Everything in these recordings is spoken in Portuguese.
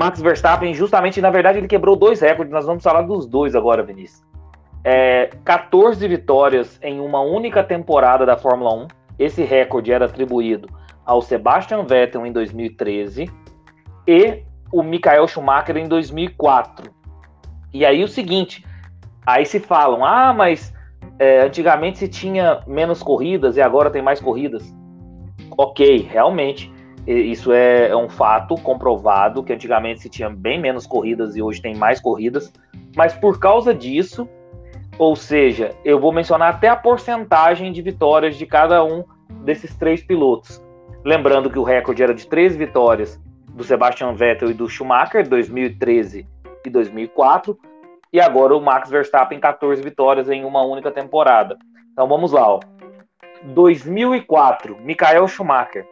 Max Verstappen, justamente, na verdade, ele quebrou dois recordes. Nós vamos falar dos dois agora, Vinícius. É, 14 vitórias em uma única temporada da Fórmula 1. Esse recorde era atribuído ao Sebastian Vettel em 2013 e o Michael Schumacher em 2004. E aí o seguinte, aí se falam, ah, mas é, antigamente se tinha menos corridas e agora tem mais corridas. Ok, realmente, isso é, é um fato comprovado que antigamente se tinha bem menos corridas e hoje tem mais corridas, mas por causa disso, ou seja, eu vou mencionar até a porcentagem de vitórias de cada um desses três pilotos. Lembrando que o recorde era de três vitórias do Sebastian Vettel e do Schumacher, 2013 e 2004, e agora o Max Verstappen 14 vitórias em uma única temporada. Então vamos lá, ó. 2004, Michael Schumacher,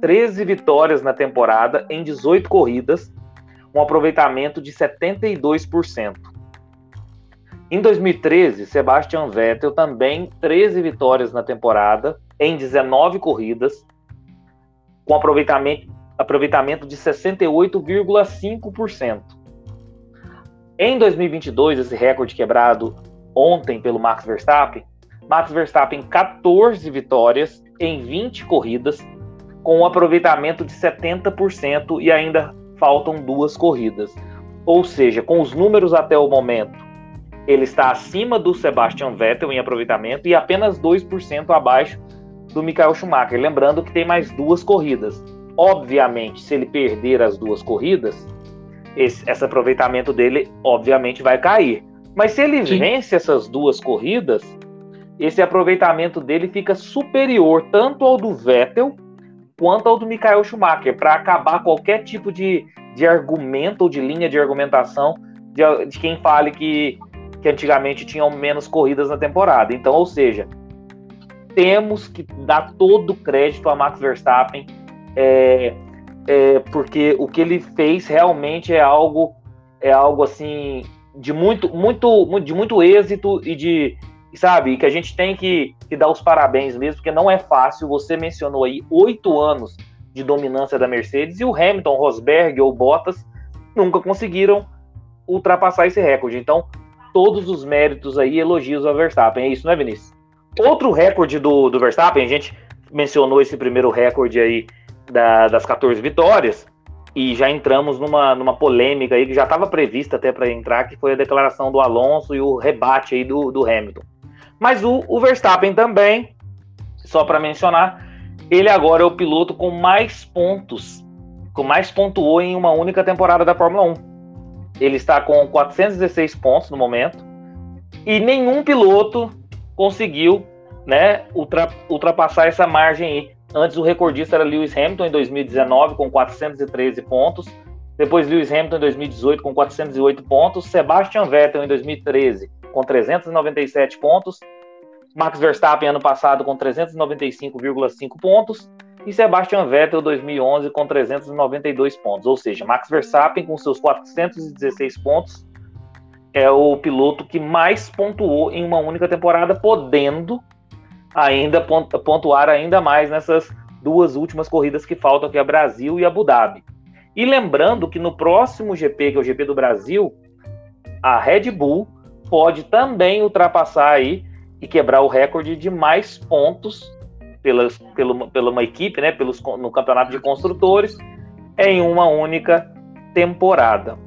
13 vitórias na temporada em 18 corridas, um aproveitamento de 72%. Em 2013, Sebastian Vettel também 13 vitórias na temporada, em 19 corridas, com aproveitamento, aproveitamento de 68,5%. Em 2022, esse recorde quebrado ontem pelo Max Verstappen, Max Verstappen 14 vitórias em 20 corridas, com um aproveitamento de 70% e ainda faltam duas corridas. Ou seja, com os números até o momento, ele está acima do Sebastian Vettel em aproveitamento e apenas 2% abaixo do Michael Schumacher. Lembrando que tem mais duas corridas. Obviamente, se ele perder as duas corridas, esse, esse aproveitamento dele, obviamente, vai cair. Mas se ele Sim. vence essas duas corridas, esse aproveitamento dele fica superior tanto ao do Vettel quanto ao do Michael Schumacher, para acabar qualquer tipo de, de argumento ou de linha de argumentação de, de quem fale que que antigamente tinham menos corridas na temporada. Então, ou seja, temos que dar todo o crédito a Max Verstappen, é, é, porque o que ele fez realmente é algo, é algo assim de muito, muito, de muito êxito e de, sabe, que a gente tem que, que dar os parabéns mesmo, porque não é fácil. Você mencionou aí oito anos de dominância da Mercedes e o Hamilton, Rosberg ou Bottas nunca conseguiram ultrapassar esse recorde. Então, todos os méritos aí, elogios ao Verstappen. É isso, né, Vinícius? Outro recorde do, do Verstappen, a gente mencionou esse primeiro recorde aí da, das 14 vitórias, e já entramos numa, numa polêmica aí que já estava prevista até para entrar, que foi a declaração do Alonso e o rebate aí do, do Hamilton. Mas o, o Verstappen também, só para mencionar, ele agora é o piloto com mais pontos, com mais pontuou em uma única temporada da Fórmula 1. Ele está com 416 pontos no momento e nenhum piloto conseguiu né, ultra, ultrapassar essa margem aí. Antes o recordista era Lewis Hamilton em 2019 com 413 pontos, depois Lewis Hamilton em 2018 com 408 pontos, Sebastian Vettel em 2013 com 397 pontos, Max Verstappen ano passado com 395,5 pontos e Sebastian Vettel 2011 com 392 pontos, ou seja, Max Verstappen com seus 416 pontos é o piloto que mais pontuou em uma única temporada, podendo ainda pontuar ainda mais nessas duas últimas corridas que faltam, que é Brasil e Abu Dhabi. E lembrando que no próximo GP, que é o GP do Brasil, a Red Bull pode também ultrapassar aí e quebrar o recorde de mais pontos pelas, pelo, pela uma equipe, né, pelos, no campeonato de construtores, em uma única temporada.